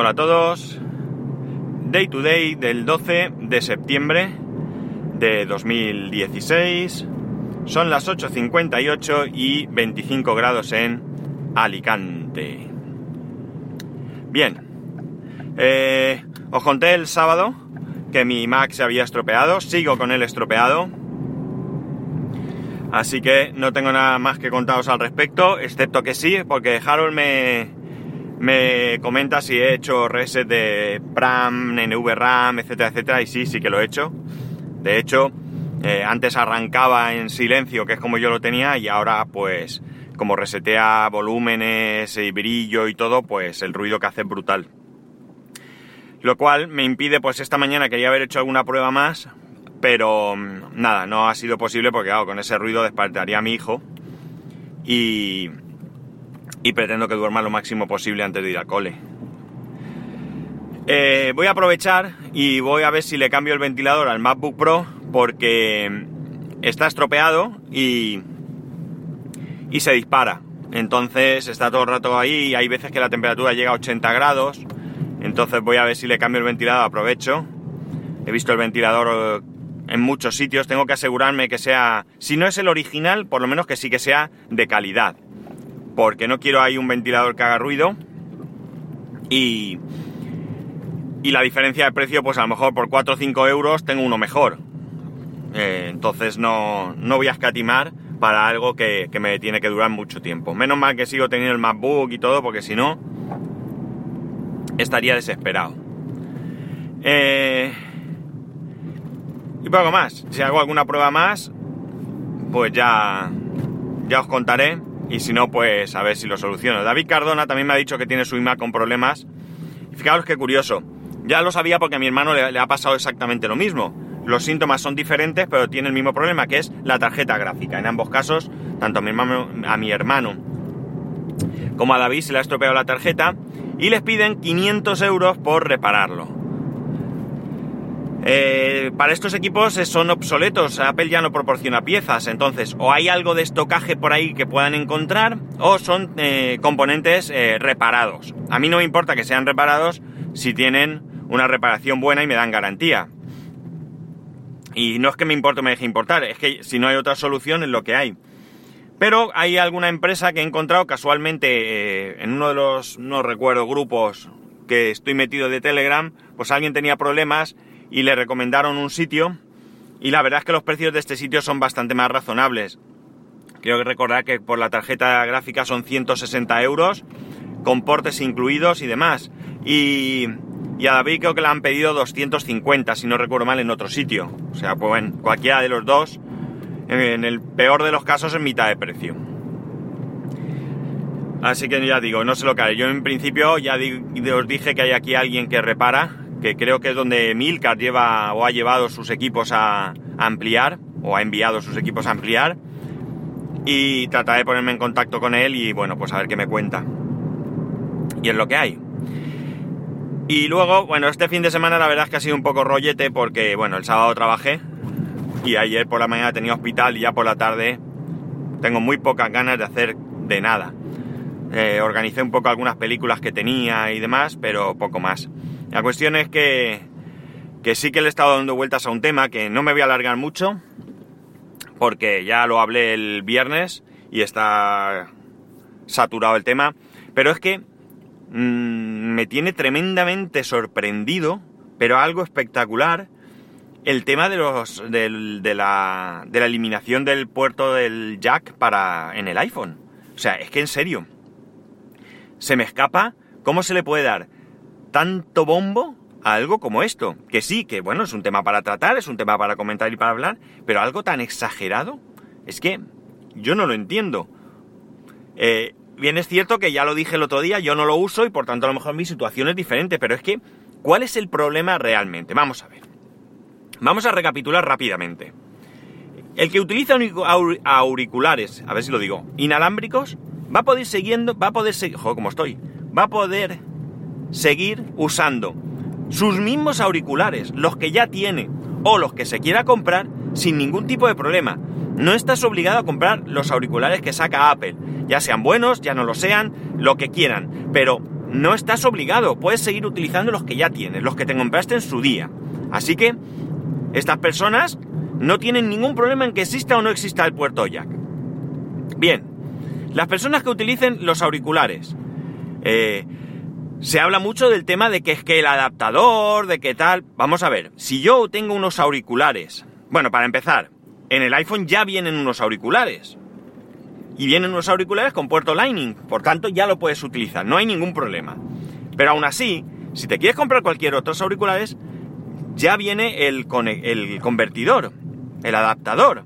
Hola a todos. Day to day del 12 de septiembre de 2016. Son las 8.58 y 25 grados en Alicante. Bien. Eh, os conté el sábado que mi Mac se había estropeado. Sigo con él estropeado. Así que no tengo nada más que contaros al respecto, excepto que sí, porque Harold me, me comenta si he hecho reset de PRAM, NVRAM, etcétera, etcétera, y sí, sí que lo he hecho. De hecho, eh, antes arrancaba en silencio, que es como yo lo tenía, y ahora pues como resetea volúmenes y brillo y todo, pues el ruido que hace es brutal. Lo cual me impide, pues esta mañana quería haber hecho alguna prueba más, pero mm, nada, no ha sido posible porque claro, con ese ruido despertaría a mi hijo y, y pretendo que duerma lo máximo posible antes de ir al cole. Eh, voy a aprovechar y voy a ver si le cambio el ventilador al MacBook Pro porque está estropeado y, y se dispara. Entonces está todo el rato ahí y hay veces que la temperatura llega a 80 grados. Entonces voy a ver si le cambio el ventilador, aprovecho. He visto el ventilador en muchos sitios, tengo que asegurarme que sea, si no es el original, por lo menos que sí que sea de calidad. Porque no quiero ahí un ventilador que haga ruido. Y, y la diferencia de precio, pues a lo mejor por 4 o 5 euros tengo uno mejor. Eh, entonces no, no, voy a escatimar para algo que, que, me tiene que durar mucho tiempo. Menos mal que sigo teniendo el MacBook y todo, porque si no, estaría desesperado. Eh, y poco más. Si hago alguna prueba más, pues ya, ya os contaré. Y si no, pues a ver si lo soluciono. David Cardona también me ha dicho que tiene su iMac con problemas. fijaros qué curioso. Ya lo sabía porque a mi hermano le, le ha pasado exactamente lo mismo. Los síntomas son diferentes, pero tiene el mismo problema, que es la tarjeta gráfica. En ambos casos, tanto a mi hermano, a mi hermano como a David se le ha estropeado la tarjeta y les piden 500 euros por repararlo. Eh, para estos equipos son obsoletos, Apple ya no proporciona piezas, entonces o hay algo de estocaje por ahí que puedan encontrar o son eh, componentes eh, reparados. A mí no me importa que sean reparados si tienen una reparación buena y me dan garantía. Y no es que me importe o me deje importar, es que si no hay otra solución es lo que hay. Pero hay alguna empresa que he encontrado casualmente en uno de los, no recuerdo, grupos que estoy metido de Telegram, pues alguien tenía problemas y le recomendaron un sitio y la verdad es que los precios de este sitio son bastante más razonables. Quiero recordar que por la tarjeta gráfica son 160 euros, con portes incluidos y demás. Y, y a David creo que le han pedido 250, si no recuerdo mal, en otro sitio. O sea, pues bueno, cualquiera de los dos, en el peor de los casos, en mitad de precio. Así que ya digo, no sé lo que haré. Yo en principio ya os dije que hay aquí alguien que repara, que creo que es donde Milcar lleva o ha llevado sus equipos a, ampliar, o ha enviado sus equipos a ampliar, y trataré de ponerme en contacto con él y bueno, pues a ver qué me cuenta. Y es lo que hay. Y luego, bueno, este fin de semana la verdad es que ha sido un poco rollete porque, bueno, el sábado trabajé y ayer por la mañana tenía hospital y ya por la tarde tengo muy pocas ganas de hacer de nada. Eh, organicé un poco algunas películas que tenía y demás, pero poco más. La cuestión es que, que sí que le he estado dando vueltas a un tema que no me voy a alargar mucho, porque ya lo hablé el viernes y está saturado el tema, pero es que mmm, me tiene tremendamente sorprendido, pero algo espectacular, el tema de, los, de, la, de la eliminación del puerto del jack para, en el iPhone. O sea, es que en serio, se me escapa cómo se le puede dar tanto bombo a algo como esto. Que sí, que bueno, es un tema para tratar, es un tema para comentar y para hablar, pero algo tan exagerado, es que yo no lo entiendo. Eh, bien es cierto que ya lo dije el otro día, yo no lo uso y por tanto a lo mejor mi situación es diferente, pero es que, ¿cuál es el problema realmente? Vamos a ver. Vamos a recapitular rápidamente. El que utiliza auriculares, a ver si lo digo, inalámbricos, va a poder siguiendo, va a poder seguir, joder, como estoy, va a poder seguir usando sus mismos auriculares, los que ya tiene o los que se quiera comprar sin ningún tipo de problema. No estás obligado a comprar los auriculares que saca Apple, ya sean buenos, ya no lo sean, lo que quieran, pero no estás obligado, puedes seguir utilizando los que ya tienes, los que te compraste en su día. Así que estas personas no tienen ningún problema en que exista o no exista el puerto jack. Bien, las personas que utilicen los auriculares. Eh, se habla mucho del tema de que es que el adaptador, de qué tal. Vamos a ver, si yo tengo unos auriculares. Bueno, para empezar, en el iPhone ya vienen unos auriculares. Y vienen unos auriculares con puerto Lightning, por tanto ya lo puedes utilizar, no hay ningún problema. Pero aún así, si te quieres comprar cualquier otros auriculares, ya viene el, el convertidor, el adaptador.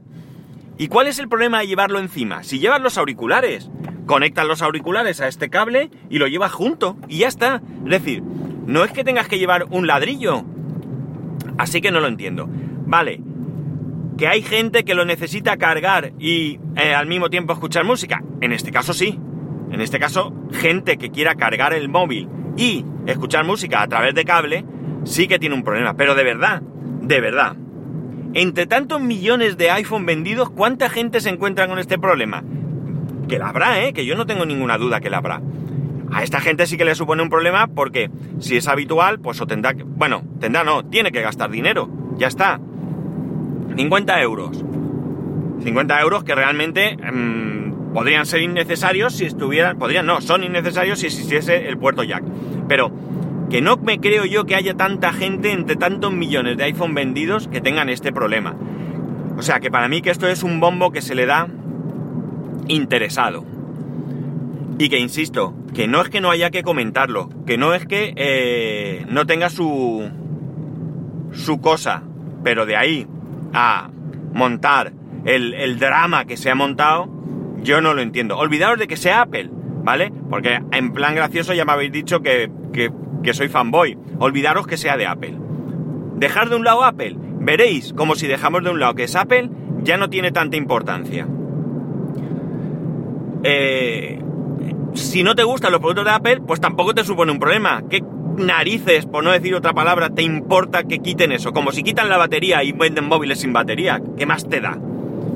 ¿Y cuál es el problema de llevarlo encima? Si llevas los auriculares, conectas los auriculares a este cable y lo llevas junto y ya está. Es decir, no es que tengas que llevar un ladrillo. Así que no lo entiendo. Vale, que hay gente que lo necesita cargar y eh, al mismo tiempo escuchar música. En este caso sí. En este caso, gente que quiera cargar el móvil y escuchar música a través de cable, sí que tiene un problema. Pero de verdad, de verdad. Entre tantos millones de iPhone vendidos, ¿cuánta gente se encuentra con este problema? Que la habrá, ¿eh? Que yo no tengo ninguna duda que la habrá. A esta gente sí que le supone un problema porque si es habitual, pues o tendrá que... Bueno, tendrá no, tiene que gastar dinero. Ya está. 50 euros. 50 euros que realmente mmm, podrían ser innecesarios si estuvieran... Podrían, no, son innecesarios si existiese el puerto jack. Pero que no me creo yo que haya tanta gente entre tantos millones de iPhone vendidos que tengan este problema. O sea que para mí que esto es un bombo que se le da interesado. Y que insisto, que no es que no haya que comentarlo, que no es que eh, no tenga su, su cosa, pero de ahí a montar el, drama que se ha montado, yo no lo entiendo. Olvidaros de que sea Apple, ¿vale? Porque en plan gracioso ya me habéis dicho que, que, soy fanboy. Olvidaros que sea de Apple. Dejar de un lado Apple. Veréis como si dejamos de un lado que es Apple, ya no tiene tanta importancia. Eh, si no te gustan los productos de Apple, pues tampoco te supone un problema. ¿Qué narices, por no decir otra palabra, te importa que quiten eso? Como si quitan la batería y venden móviles sin batería. ¿Qué más te da?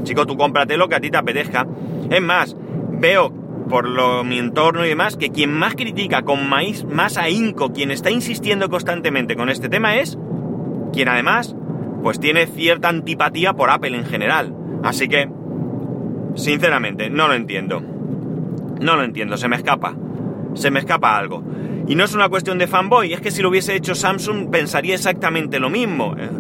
Chico, tú cómprate lo que a ti te apetezca. Es más, veo por lo, mi entorno y demás que quien más critica con más, más ahínco, quien está insistiendo constantemente con este tema es quien además pues tiene cierta antipatía por Apple en general. Así que, sinceramente, no lo entiendo. No lo entiendo, se me escapa. Se me escapa algo. Y no es una cuestión de fanboy, es que si lo hubiese hecho Samsung pensaría exactamente lo mismo. ¿eh?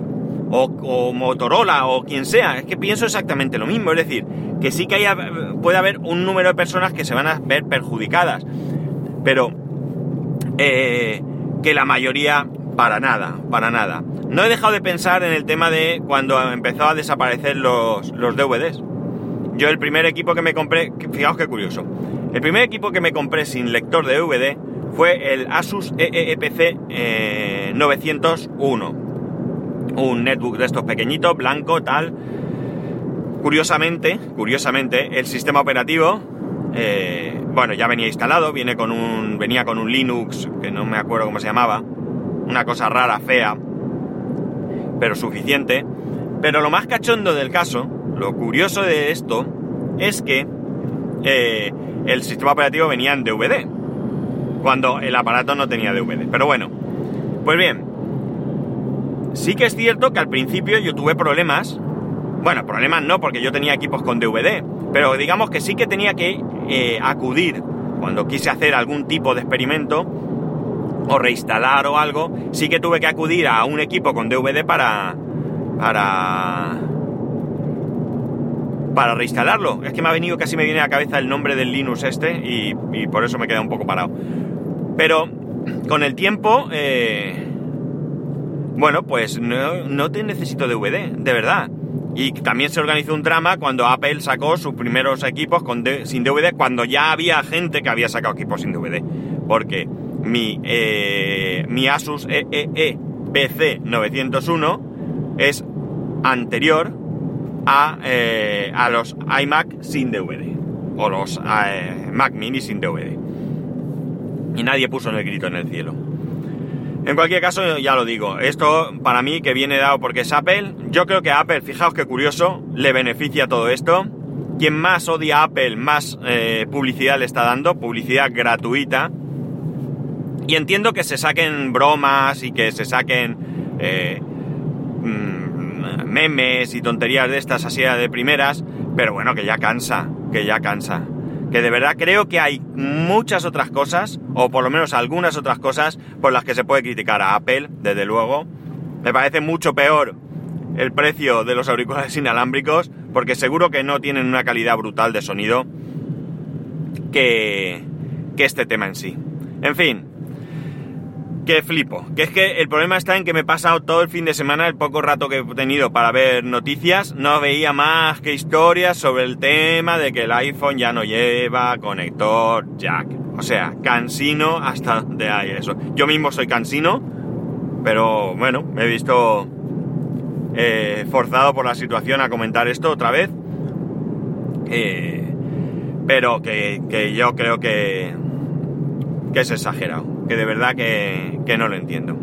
O, Motorola o quien sea, es que pienso exactamente lo mismo. Es decir, que sí que puede haber un número de personas que se van a ver perjudicadas. Pero eh, que la mayoría para nada, para nada. No he dejado de pensar en el tema de cuando empezó a desaparecer los, los DVDs. Yo el primer equipo que me compré, fijaos qué curioso, el primer equipo que me compré sin lector de DVD fue el Asus EEPC 901. Un netbook de estos pequeñitos, blanco, tal. Curiosamente, curiosamente, el sistema operativo, eh, bueno, ya venía instalado, viene con un, venía con un Linux, que no me acuerdo cómo se llamaba, una cosa rara, fea, pero suficiente. Pero lo más cachondo del caso, lo curioso de esto, es que eh, el sistema operativo venía en DVD cuando el aparato no tenía DVD. Pero bueno, pues bien, sí que es cierto que al principio yo tuve problemas. Bueno, problemas no, porque yo tenía equipos con DVD, pero digamos que sí que tenía que eh, acudir cuando quise hacer algún tipo de experimento o reinstalar o algo, sí que tuve que acudir a un equipo con DVD para para para reinstalarlo. Es que me ha venido, casi me viene a la cabeza el nombre del Linux este y, por eso me queda un poco parado. Pero con el tiempo, eh, bueno, pues no, te necesito DVD, de verdad. Y también se organizó un drama cuando Apple sacó sus primeros equipos con sin DVD, cuando ya había gente que había sacado equipos sin DVD. Porque mi, eh, mi Asus EEE PC 901 es anterior a, eh, a los iMac sin DVD. O los Mac Mini sin DVD y nadie puso el grito en el cielo. En cualquier caso, ya lo digo, esto para mí que viene dado porque es Apple, yo creo que Apple, fijaos qué curioso, le beneficia todo esto. Quien más odia a Apple, más eh, publicidad le está dando, publicidad gratuita. Y entiendo que se saquen bromas y que se saquen eh, mm, memes y tonterías de estas así de primeras, pero bueno, que ya cansa, que ya cansa. Que de verdad creo que hay muchas otras cosas, o por lo menos algunas otras cosas, por las que se puede criticar a Apple, desde luego. Me parece mucho peor el precio de los auriculares inalámbricos, porque seguro que no tienen una calidad brutal de sonido que, que este tema en sí. En fin, que flipo. Que es que el problema está en que me he pasado todo el fin de semana, el poco rato que he tenido para ver noticias, no veía más que historias sobre el tema de que el iPhone ya no lleva conector jack. O sea, cansino hasta de ahí eso. Yo mismo soy cansino, pero bueno, me he visto eh, forzado por la situación a comentar esto otra vez. Eh, pero que, que yo creo que, que es exagerado que de verdad que, no lo entiendo.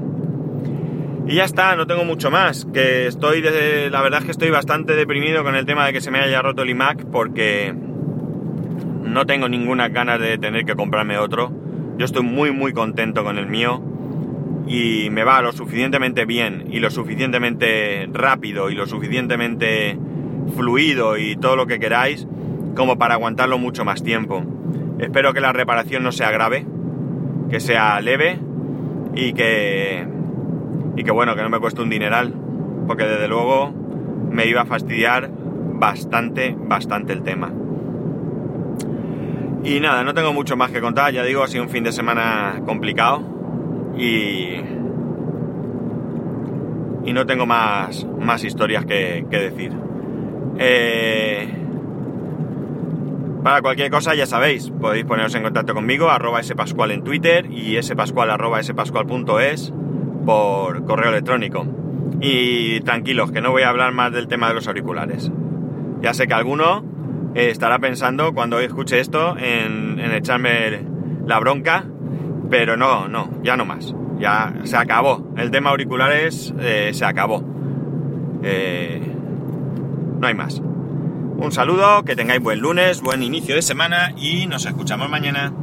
Y ya está, no tengo mucho más. Que estoy, de, la verdad es que estoy bastante deprimido con el tema de que se me haya roto el iMac porque no tengo ninguna ganas de tener que comprarme otro. Yo estoy muy muy contento con el mío y me va lo suficientemente bien y lo suficientemente rápido y lo suficientemente fluido y todo lo que queráis como para aguantarlo mucho más tiempo. Espero que la reparación no sea grave que sea leve y que, y que bueno, que no me cueste un dineral, porque desde luego me iba a fastidiar bastante, bastante el tema. Y nada, no tengo mucho más que contar, ya digo, ha sido un fin de semana complicado y, y no tengo más, más historias que, que decir. Eh, para cualquier cosa, ya sabéis, podéis poneros en contacto conmigo, arroba spascual en Twitter y spascual arroba spascual.es por correo electrónico. Y tranquilos, que no voy a hablar más del tema de los auriculares. Ya sé que alguno estará pensando cuando escuche esto en, echarme la bronca, pero no, no, ya no más. Ya se acabó. El tema auriculares eh, se acabó. Eh, no hay más. Un saludo, que tengáis buen lunes, buen inicio de semana y nos escuchamos mañana.